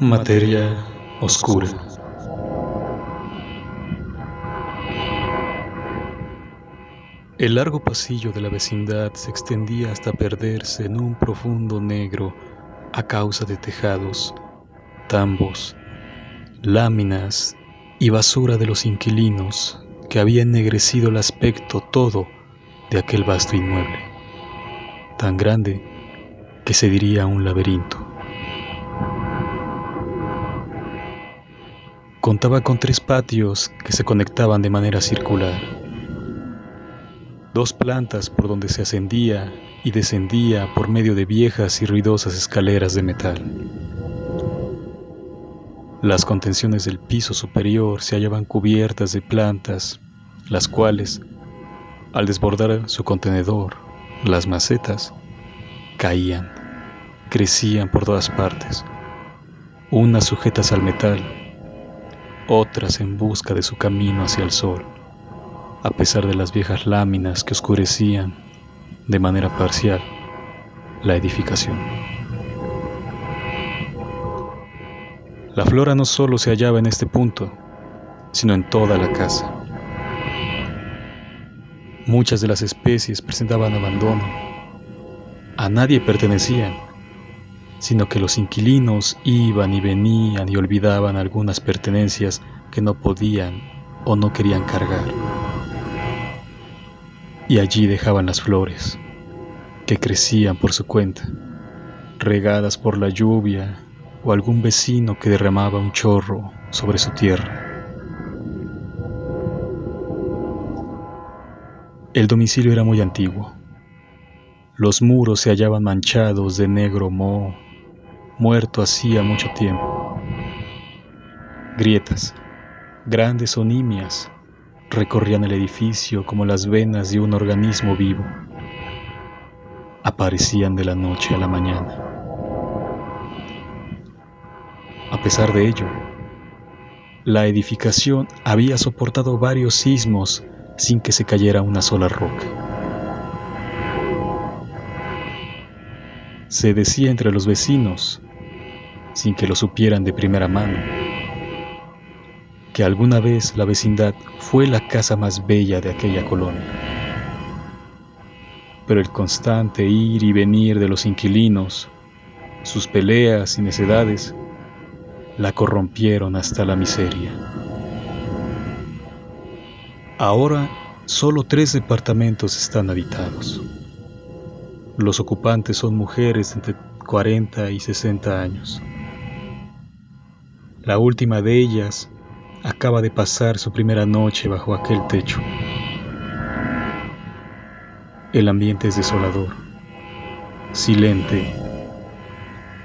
Materia oscura. El largo pasillo de la vecindad se extendía hasta perderse en un profundo negro a causa de tejados, tambos, láminas y basura de los inquilinos que había ennegrecido el aspecto todo de aquel vasto inmueble, tan grande que se diría un laberinto. Contaba con tres patios que se conectaban de manera circular. Dos plantas por donde se ascendía y descendía por medio de viejas y ruidosas escaleras de metal. Las contenciones del piso superior se hallaban cubiertas de plantas, las cuales, al desbordar su contenedor, las macetas, caían, crecían por todas partes, unas sujetas al metal otras en busca de su camino hacia el sol, a pesar de las viejas láminas que oscurecían de manera parcial la edificación. La flora no solo se hallaba en este punto, sino en toda la casa. Muchas de las especies presentaban abandono. A nadie pertenecían sino que los inquilinos iban y venían y olvidaban algunas pertenencias que no podían o no querían cargar. Y allí dejaban las flores, que crecían por su cuenta, regadas por la lluvia o algún vecino que derramaba un chorro sobre su tierra. El domicilio era muy antiguo. Los muros se hallaban manchados de negro moho muerto hacía mucho tiempo. Grietas, grandes o nimias, recorrían el edificio como las venas de un organismo vivo. Aparecían de la noche a la mañana. A pesar de ello, la edificación había soportado varios sismos sin que se cayera una sola roca. Se decía entre los vecinos sin que lo supieran de primera mano, que alguna vez la vecindad fue la casa más bella de aquella colonia. Pero el constante ir y venir de los inquilinos, sus peleas y necedades, la corrompieron hasta la miseria. Ahora solo tres departamentos están habitados. Los ocupantes son mujeres entre 40 y 60 años. La última de ellas acaba de pasar su primera noche bajo aquel techo. El ambiente es desolador, silente.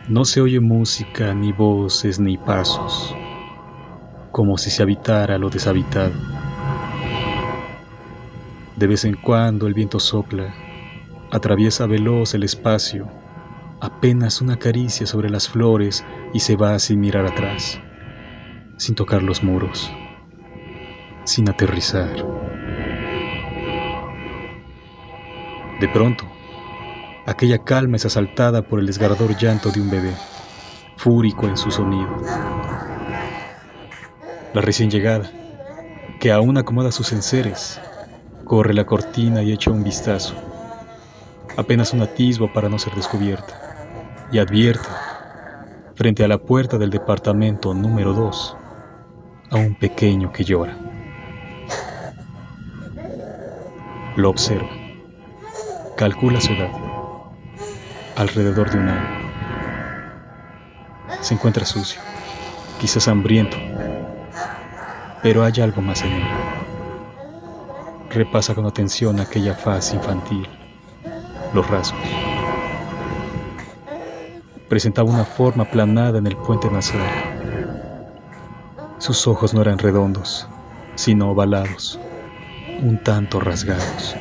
No se oye música, ni voces, ni pasos, como si se habitara lo deshabitado. De vez en cuando el viento sopla, atraviesa veloz el espacio, apenas una caricia sobre las flores y se va sin mirar atrás sin tocar los muros, sin aterrizar. De pronto, aquella calma es asaltada por el desgarrador llanto de un bebé, fúrico en su sonido. La recién llegada, que aún acomoda sus enseres, corre la cortina y echa un vistazo, apenas un atisbo para no ser descubierta, y advierte, frente a la puerta del departamento número 2, a un pequeño que llora. Lo observa. Calcula su edad. Alrededor de un año. Se encuentra sucio, quizás hambriento, pero hay algo más en él. Repasa con atención aquella faz infantil, los rasgos. Presentaba una forma aplanada en el puente nasal sus ojos no eran redondos, sino ovalados, un tanto rasgados.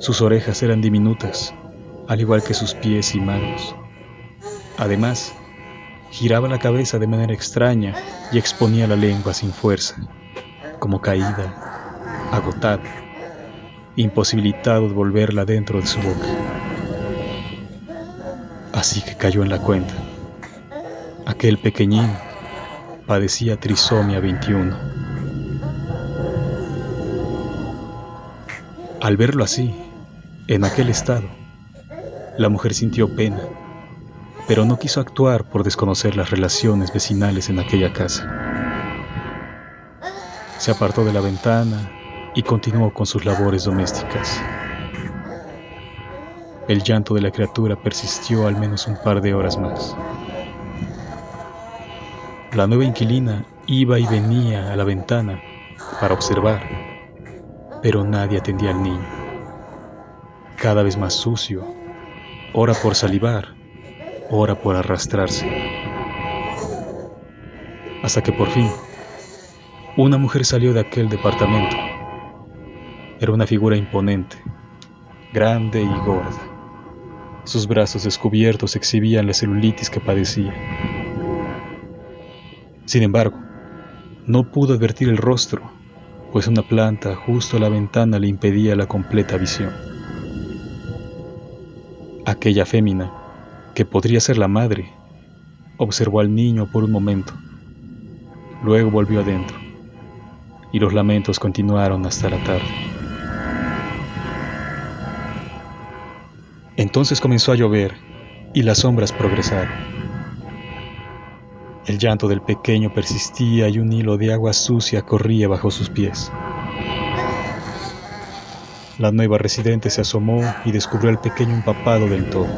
Sus orejas eran diminutas, al igual que sus pies y manos. Además, giraba la cabeza de manera extraña y exponía la lengua sin fuerza, como caída, agotada, imposibilitado de volverla dentro de su boca. Así que cayó en la cuenta Aquel pequeñín padecía trisomia 21. Al verlo así, en aquel estado, la mujer sintió pena, pero no quiso actuar por desconocer las relaciones vecinales en aquella casa. Se apartó de la ventana y continuó con sus labores domésticas. El llanto de la criatura persistió al menos un par de horas más. La nueva inquilina iba y venía a la ventana para observar, pero nadie atendía al niño. Cada vez más sucio, ora por salivar, ora por arrastrarse. Hasta que por fin, una mujer salió de aquel departamento. Era una figura imponente, grande y gorda. Sus brazos descubiertos exhibían la celulitis que padecía. Sin embargo, no pudo advertir el rostro, pues una planta justo a la ventana le impedía la completa visión. Aquella fémina, que podría ser la madre, observó al niño por un momento. Luego volvió adentro, y los lamentos continuaron hasta la tarde. Entonces comenzó a llover y las sombras progresaron. El llanto del pequeño persistía y un hilo de agua sucia corría bajo sus pies. La nueva residente se asomó y descubrió al pequeño empapado del todo.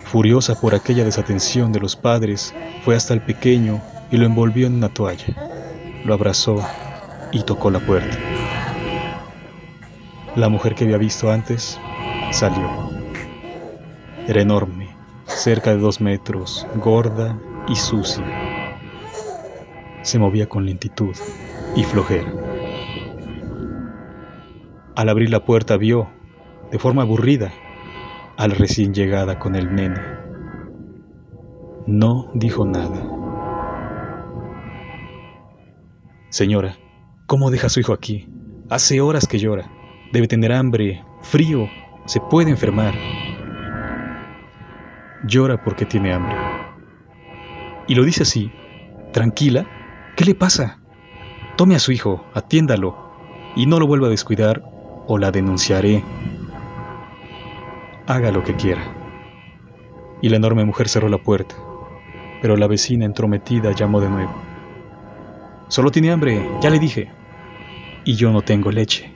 Furiosa por aquella desatención de los padres, fue hasta el pequeño y lo envolvió en una toalla. Lo abrazó y tocó la puerta. La mujer que había visto antes Salió. Era enorme, cerca de dos metros, gorda y sucia. Se movía con lentitud y flojera. Al abrir la puerta vio, de forma aburrida, al recién llegada con el nene. No dijo nada. Señora, ¿cómo deja a su hijo aquí? Hace horas que llora. Debe tener hambre, frío se puede enfermar. Llora porque tiene hambre. Y lo dice así, tranquila. ¿Qué le pasa? Tome a su hijo, atiéndalo, y no lo vuelva a descuidar o la denunciaré. Haga lo que quiera. Y la enorme mujer cerró la puerta, pero la vecina entrometida llamó de nuevo. Solo tiene hambre, ya le dije. Y yo no tengo leche,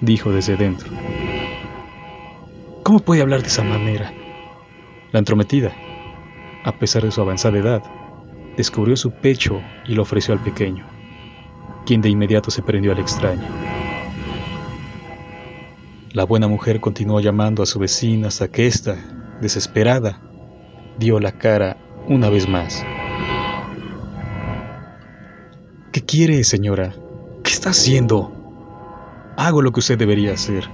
dijo desde dentro. ¿Cómo puede hablar de esa manera? La entrometida, a pesar de su avanzada edad, descubrió su pecho y lo ofreció al pequeño, quien de inmediato se prendió al extraño. La buena mujer continuó llamando a su vecina hasta que ésta, desesperada, dio la cara una vez más. ¿Qué quiere, señora? ¿Qué está haciendo? Hago lo que usted debería hacer.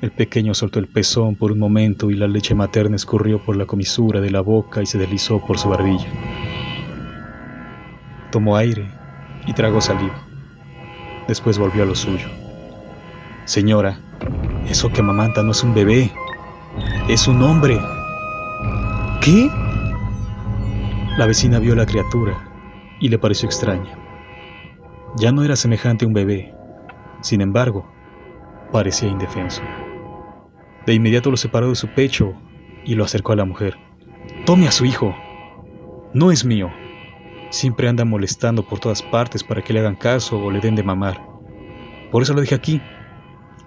El pequeño soltó el pezón por un momento y la leche materna escurrió por la comisura de la boca y se deslizó por su barbilla. Tomó aire y tragó saliva. Después volvió a lo suyo. Señora, eso que mamanta no es un bebé, es un hombre. ¿Qué? La vecina vio a la criatura y le pareció extraña. Ya no era semejante a un bebé, sin embargo, parecía indefenso. De inmediato lo separó de su pecho y lo acercó a la mujer. Tome a su hijo. No es mío. Siempre anda molestando por todas partes para que le hagan caso o le den de mamar. Por eso lo dejé aquí.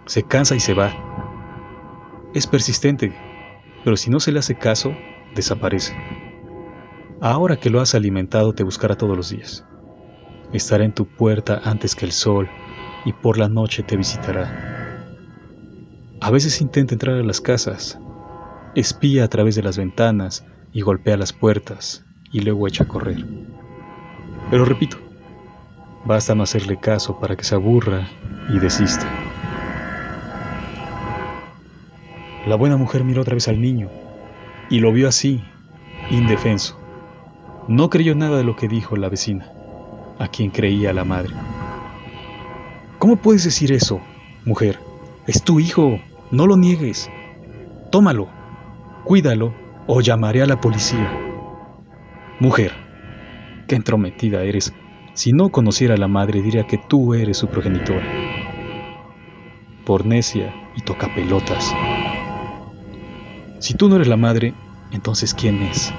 Se cansa y se va. Es persistente, pero si no se le hace caso, desaparece. Ahora que lo has alimentado, te buscará todos los días. Estará en tu puerta antes que el sol y por la noche te visitará. A veces intenta entrar a las casas, espía a través de las ventanas y golpea las puertas y luego echa a correr. Pero repito, basta no hacerle caso para que se aburra y desista. La buena mujer miró otra vez al niño y lo vio así, indefenso. No creyó nada de lo que dijo la vecina, a quien creía la madre. ¿Cómo puedes decir eso, mujer? Es tu hijo. No lo niegues. Tómalo, cuídalo o llamaré a la policía. Mujer, qué entrometida eres. Si no conociera a la madre, diría que tú eres su progenitora. Por necia y toca pelotas. Si tú no eres la madre, entonces ¿quién es?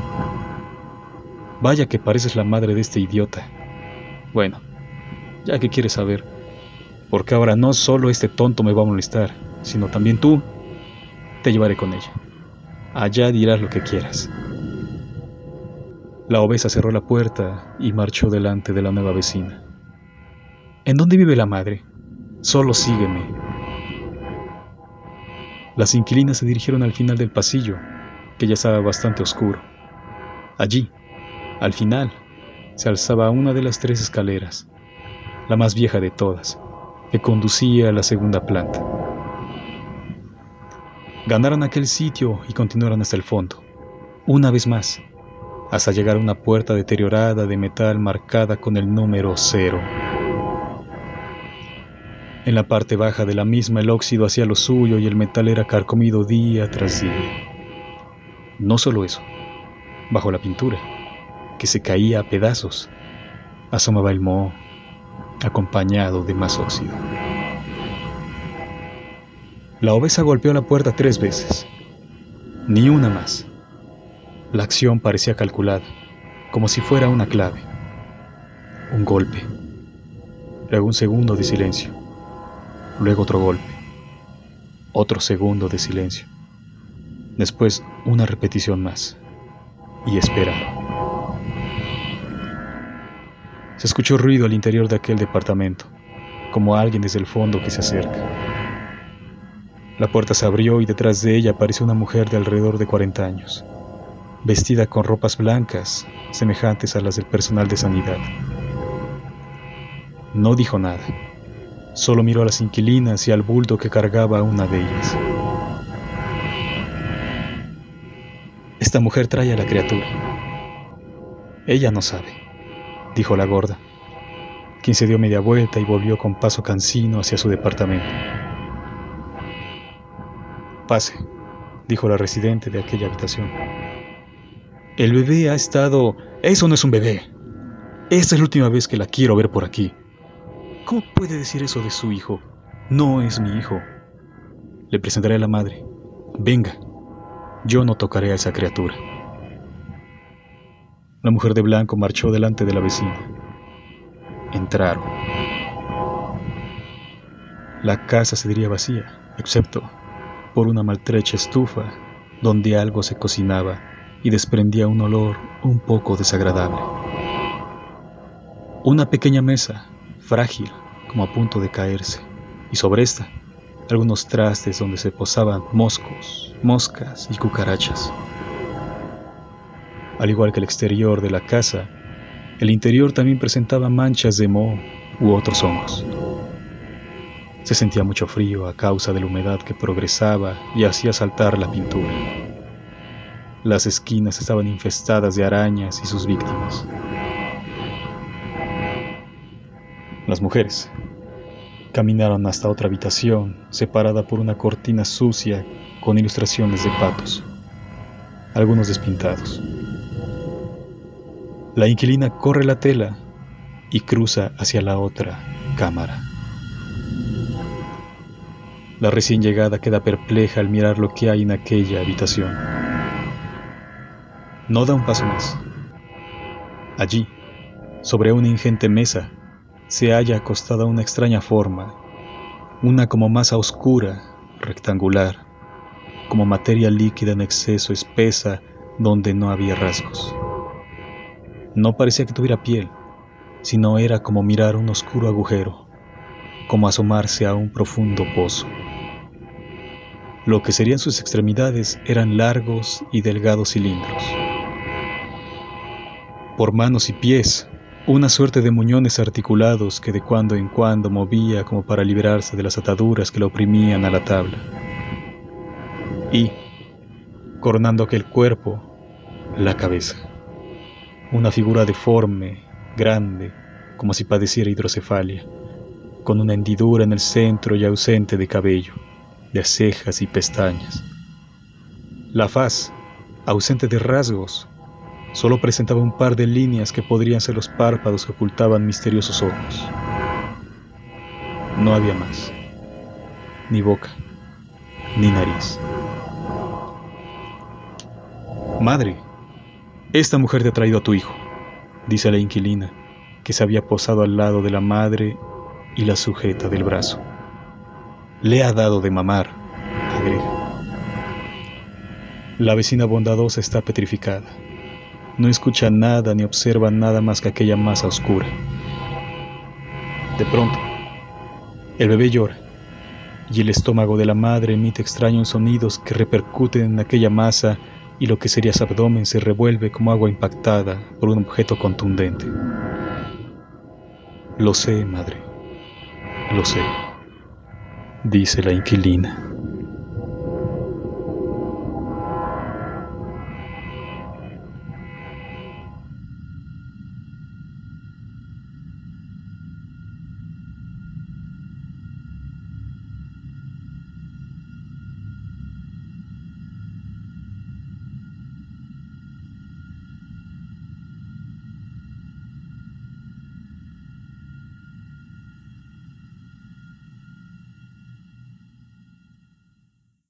Vaya que pareces la madre de este idiota. Bueno, ya que quieres saber, porque ahora no solo este tonto me va a molestar, sino también tú, te llevaré con ella. Allá dirás lo que quieras. La obesa cerró la puerta y marchó delante de la nueva vecina. ¿En dónde vive la madre? Solo sígueme. Las inquilinas se dirigieron al final del pasillo, que ya estaba bastante oscuro. Allí, al final, se alzaba una de las tres escaleras, la más vieja de todas, que conducía a la segunda planta. Ganaron aquel sitio y continuaron hasta el fondo. Una vez más, hasta llegar a una puerta deteriorada de metal marcada con el número cero. En la parte baja de la misma el óxido hacía lo suyo y el metal era carcomido día tras día. No solo eso, bajo la pintura, que se caía a pedazos, asomaba el moho, acompañado de más óxido. La obesa golpeó la puerta tres veces, ni una más. La acción parecía calculada, como si fuera una clave. Un golpe. Luego un segundo de silencio. Luego otro golpe. Otro segundo de silencio. Después una repetición más. Y esperaron. Se escuchó ruido al interior de aquel departamento, como alguien desde el fondo que se acerca. La puerta se abrió y detrás de ella apareció una mujer de alrededor de 40 años vestida con ropas blancas, semejantes a las del personal de sanidad. No dijo nada, solo miró a las inquilinas y al bulto que cargaba una de ellas. Esta mujer trae a la criatura. Ella no sabe, dijo la gorda, quien se dio media vuelta y volvió con paso cansino hacia su departamento. Pase, dijo la residente de aquella habitación. El bebé ha estado... Eso no es un bebé. Esta es la última vez que la quiero ver por aquí. ¿Cómo puede decir eso de su hijo? No es mi hijo. Le presentaré a la madre. Venga, yo no tocaré a esa criatura. La mujer de blanco marchó delante de la vecina. Entraron. La casa se diría vacía, excepto por una maltrecha estufa donde algo se cocinaba y desprendía un olor un poco desagradable. Una pequeña mesa, frágil, como a punto de caerse, y sobre esta algunos trastes donde se posaban moscos, moscas y cucarachas. Al igual que el exterior de la casa, el interior también presentaba manchas de moho u otros hongos. Se sentía mucho frío a causa de la humedad que progresaba y hacía saltar la pintura. Las esquinas estaban infestadas de arañas y sus víctimas. Las mujeres caminaron hasta otra habitación separada por una cortina sucia con ilustraciones de patos, algunos despintados. La inquilina corre la tela y cruza hacia la otra cámara. La recién llegada queda perpleja al mirar lo que hay en aquella habitación. No da un paso más. Allí, sobre una ingente mesa, se halla acostada una extraña forma, una como masa oscura, rectangular, como materia líquida en exceso espesa donde no había rasgos. No parecía que tuviera piel, sino era como mirar un oscuro agujero, como asomarse a un profundo pozo. Lo que serían sus extremidades eran largos y delgados cilindros por manos y pies, una suerte de muñones articulados que de cuando en cuando movía como para liberarse de las ataduras que lo oprimían a la tabla. Y, coronando aquel cuerpo, la cabeza. Una figura deforme, grande, como si padeciera hidrocefalia, con una hendidura en el centro y ausente de cabello, de cejas y pestañas. La faz, ausente de rasgos, Solo presentaba un par de líneas que podrían ser los párpados que ocultaban misteriosos ojos. No había más. Ni boca, ni nariz. Madre, esta mujer te ha traído a tu hijo, dice la inquilina, que se había posado al lado de la madre y la sujeta del brazo. Le ha dado de mamar, agrega. La vecina bondadosa está petrificada. No escucha nada ni observa nada más que aquella masa oscura. De pronto, el bebé llora y el estómago de la madre emite extraños sonidos que repercuten en aquella masa y lo que sería su abdomen se revuelve como agua impactada por un objeto contundente. Lo sé, madre, lo sé, dice la inquilina.